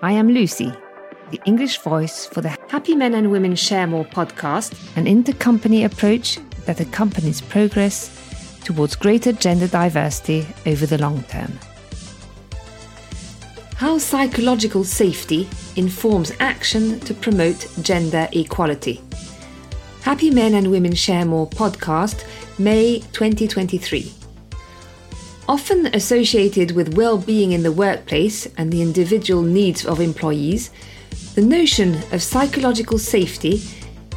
I am Lucy, the English voice for the Happy Men and Women Share More podcast, an intercompany approach that accompanies progress towards greater gender diversity over the long term. How psychological safety informs action to promote gender equality. Happy Men and Women Share More podcast, May 2023. Often associated with well being in the workplace and the individual needs of employees, the notion of psychological safety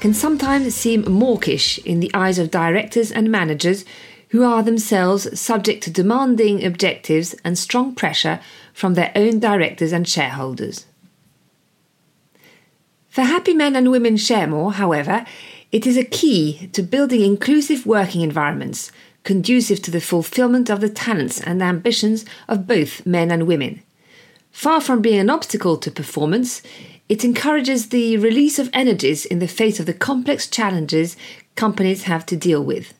can sometimes seem mawkish in the eyes of directors and managers who are themselves subject to demanding objectives and strong pressure from their own directors and shareholders. For Happy Men and Women Share More, however, it is a key to building inclusive working environments conducive to the fulfillment of the talents and ambitions of both men and women. Far from being an obstacle to performance, it encourages the release of energies in the face of the complex challenges companies have to deal with.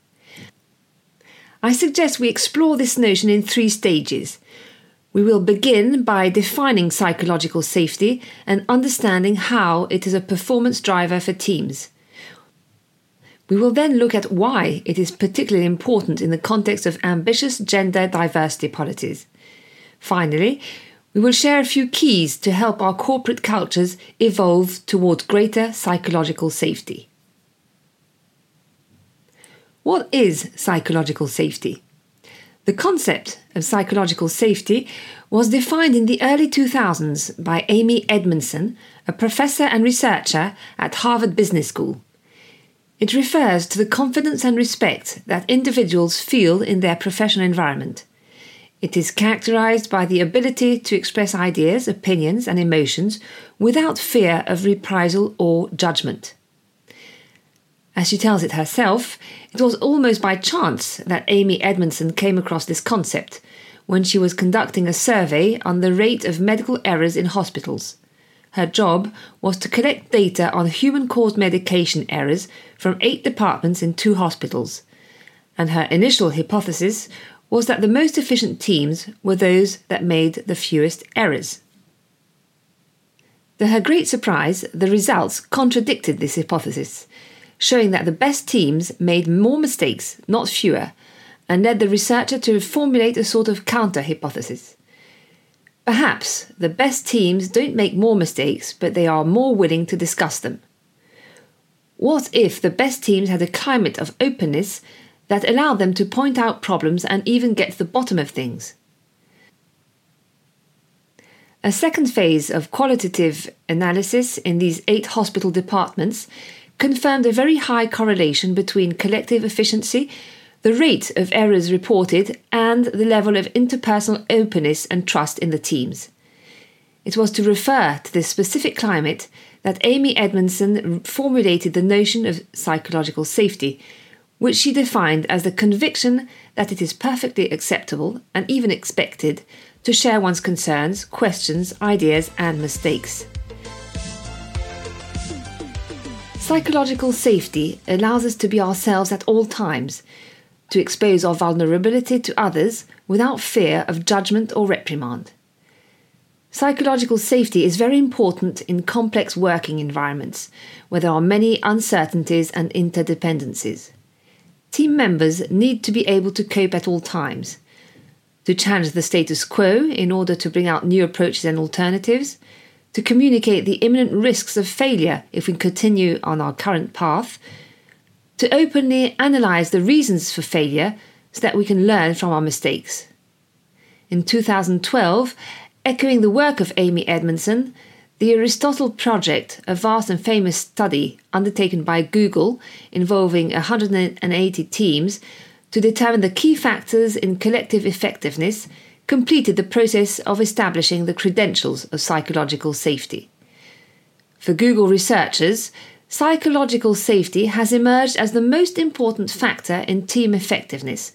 I suggest we explore this notion in three stages. We will begin by defining psychological safety and understanding how it is a performance driver for teams. We will then look at why it is particularly important in the context of ambitious gender diversity policies. Finally, we will share a few keys to help our corporate cultures evolve towards greater psychological safety. What is psychological safety? The concept of psychological safety was defined in the early 2000s by Amy Edmondson, a professor and researcher at Harvard Business School. It refers to the confidence and respect that individuals feel in their professional environment. It is characterized by the ability to express ideas, opinions, and emotions without fear of reprisal or judgment. As she tells it herself, it was almost by chance that Amy Edmondson came across this concept when she was conducting a survey on the rate of medical errors in hospitals. Her job was to collect data on human caused medication errors from eight departments in two hospitals. And her initial hypothesis was that the most efficient teams were those that made the fewest errors. To her great surprise, the results contradicted this hypothesis, showing that the best teams made more mistakes, not fewer, and led the researcher to formulate a sort of counter hypothesis. Perhaps the best teams don't make more mistakes, but they are more willing to discuss them. What if the best teams had a climate of openness that allowed them to point out problems and even get to the bottom of things? A second phase of qualitative analysis in these eight hospital departments confirmed a very high correlation between collective efficiency the rate of errors reported, and the level of interpersonal openness and trust in the teams. It was to refer to this specific climate that Amy Edmondson formulated the notion of psychological safety, which she defined as the conviction that it is perfectly acceptable and even expected to share one's concerns, questions, ideas, and mistakes. Psychological safety allows us to be ourselves at all times to expose our vulnerability to others without fear of judgment or reprimand. Psychological safety is very important in complex working environments where there are many uncertainties and interdependencies. Team members need to be able to cope at all times, to challenge the status quo in order to bring out new approaches and alternatives, to communicate the imminent risks of failure if we continue on our current path, to openly analyse the reasons for failure so that we can learn from our mistakes. In 2012, echoing the work of Amy Edmondson, the Aristotle Project, a vast and famous study undertaken by Google involving 180 teams to determine the key factors in collective effectiveness, completed the process of establishing the credentials of psychological safety. For Google researchers, Psychological safety has emerged as the most important factor in team effectiveness,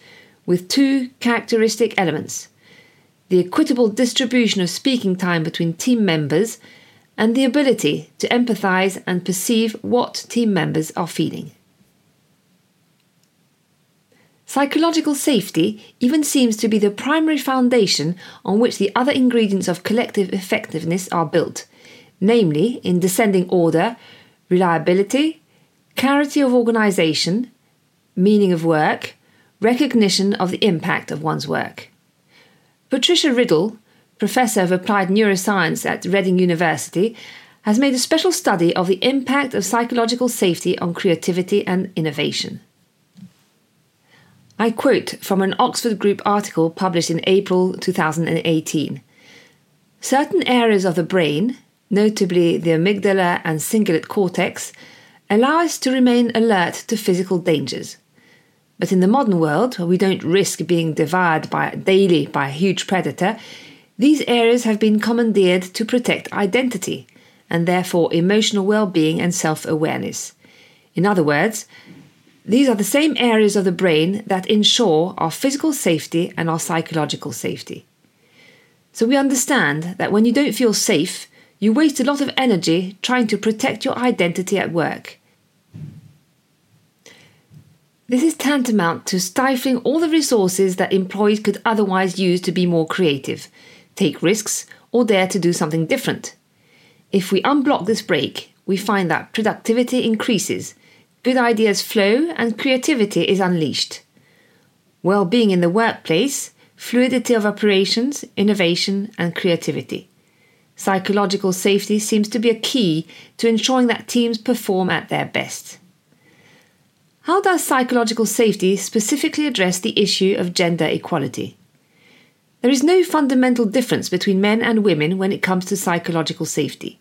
with two characteristic elements the equitable distribution of speaking time between team members and the ability to empathize and perceive what team members are feeling. Psychological safety even seems to be the primary foundation on which the other ingredients of collective effectiveness are built, namely, in descending order, reliability, clarity of organisation, meaning of work, recognition of the impact of one's work. Patricia Riddell, professor of applied neuroscience at Reading University, has made a special study of the impact of psychological safety on creativity and innovation. I quote from an Oxford Group article published in April 2018. Certain areas of the brain, notably the amygdala and cingulate cortex, allow us to remain alert to physical dangers. But in the modern world, where we don't risk being devoured by, daily by a huge predator, these areas have been commandeered to protect identity and therefore emotional well being and self awareness. In other words, these are the same areas of the brain that ensure our physical safety and our psychological safety. So we understand that when you don't feel safe, you waste a lot of energy trying to protect your identity at work. This is tantamount to stifling all the resources that employees could otherwise use to be more creative, take risks, or dare to do something different. If we unblock this break, we find that productivity increases good ideas flow and creativity is unleashed. Well being in the workplace, fluidity of operations, innovation, and creativity. Psychological safety seems to be a key to ensuring that teams perform at their best. How does psychological safety specifically address the issue of gender equality? There is no fundamental difference between men and women when it comes to psychological safety.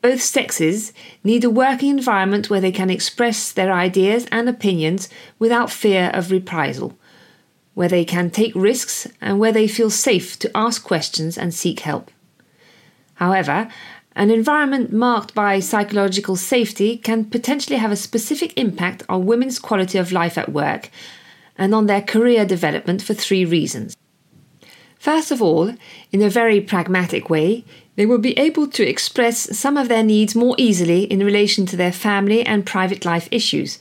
Both sexes need a working environment where they can express their ideas and opinions without fear of reprisal, where they can take risks, and where they feel safe to ask questions and seek help. However, an environment marked by psychological safety can potentially have a specific impact on women's quality of life at work and on their career development for three reasons. First of all, in a very pragmatic way, they will be able to express some of their needs more easily in relation to their family and private life issues,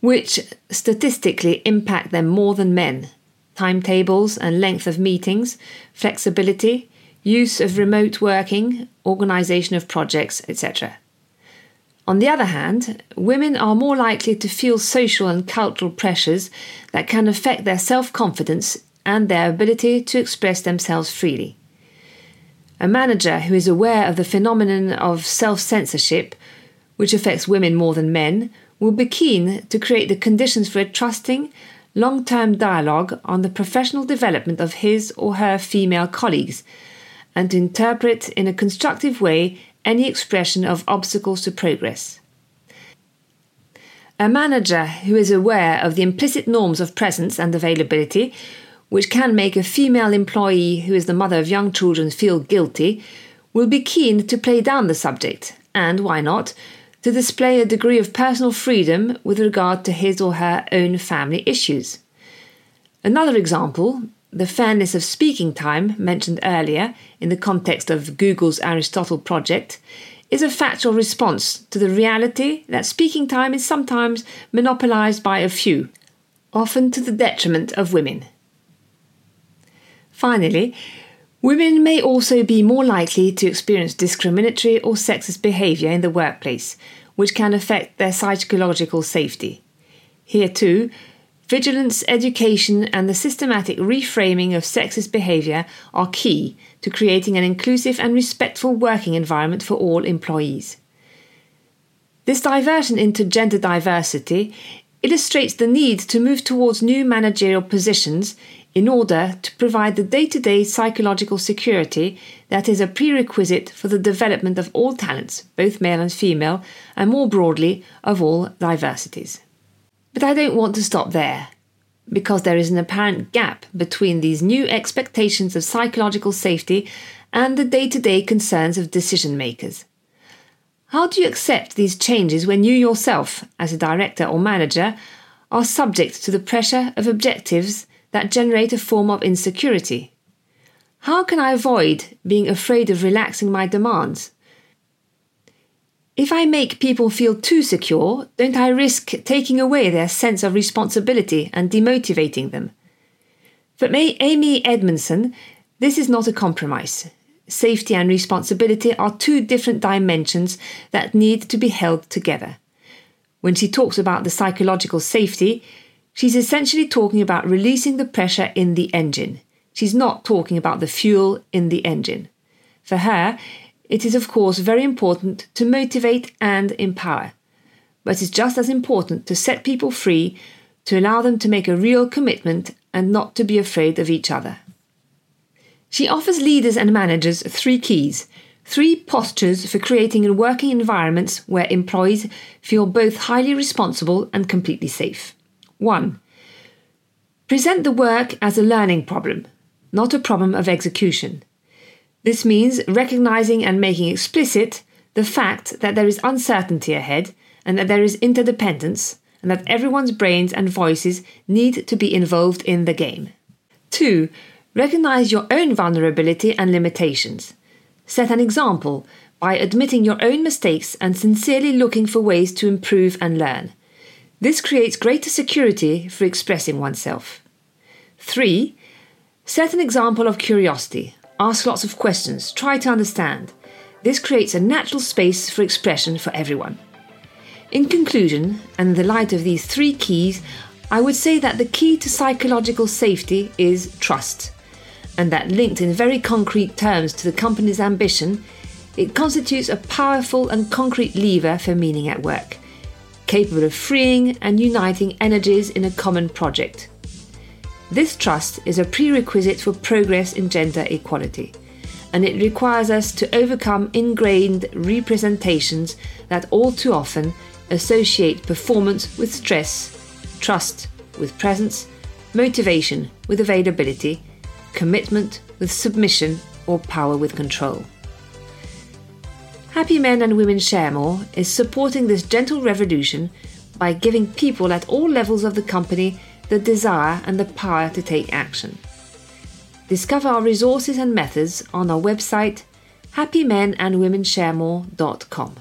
which statistically impact them more than men. Timetables and length of meetings, flexibility, use of remote working, organisation of projects, etc. On the other hand, women are more likely to feel social and cultural pressures that can affect their self confidence and their ability to express themselves freely. A manager who is aware of the phenomenon of self censorship, which affects women more than men, will be keen to create the conditions for a trusting, long term dialogue on the professional development of his or her female colleagues and to interpret in a constructive way any expression of obstacles to progress. A manager who is aware of the implicit norms of presence and availability which can make a female employee who is the mother of young children feel guilty, will be keen to play down the subject, and why not, to display a degree of personal freedom with regard to his or her own family issues. Another example, the fairness of speaking time mentioned earlier in the context of Google's Aristotle project, is a factual response to the reality that speaking time is sometimes monopolized by a few, often to the detriment of women. Finally, women may also be more likely to experience discriminatory or sexist behaviour in the workplace, which can affect their psychological safety. Here, too, vigilance, education, and the systematic reframing of sexist behaviour are key to creating an inclusive and respectful working environment for all employees. This diversion into gender diversity illustrates the need to move towards new managerial positions in order to provide the day to day psychological security that is a prerequisite for the development of all talents, both male and female, and more broadly, of all diversities. But I don't want to stop there, because there is an apparent gap between these new expectations of psychological safety and the day to day concerns of decision makers. How do you accept these changes when you yourself, as a director or manager, are subject to the pressure of objectives that generate a form of insecurity. How can I avoid being afraid of relaxing my demands? If I make people feel too secure, don't I risk taking away their sense of responsibility and demotivating them? For Amy Edmondson, this is not a compromise. Safety and responsibility are two different dimensions that need to be held together. When she talks about the psychological safety, she's essentially talking about releasing the pressure in the engine. She's not talking about the fuel in the engine. For her, it is, of course, very important to motivate and empower, but it's just as important to set people free, to allow them to make a real commitment and not to be afraid of each other. She offers leaders and managers three keys, three postures for creating and working environments where employees feel both highly responsible and completely safe. 1. Present the work as a learning problem, not a problem of execution. This means recognizing and making explicit the fact that there is uncertainty ahead and that there is interdependence and that everyone's brains and voices need to be involved in the game. 2. Recognize your own vulnerability and limitations. Set an example by admitting your own mistakes and sincerely looking for ways to improve and learn. This creates greater security for expressing oneself. 3. Set an example of curiosity, Ask lots of questions, try to understand. This creates a natural space for expression for everyone. In conclusion, and in the light of these three keys, I would say that the key to psychological safety is trust, and that linked in very concrete terms to the company's ambition, it constitutes a powerful and concrete lever for meaning at work, capable of freeing and uniting energies in a common project. This trust is a prerequisite for progress in gender equality, and it requires us to overcome ingrained representations that all too often associate performance with stress, trust with presence, motivation with availability, commitment with submission, or power with control. Happy Men and Women Share More is supporting this gentle revolution by giving people at all levels of the company the desire and the power to take action. Discover our resources and methods on our website happymenandwomensharemore.com.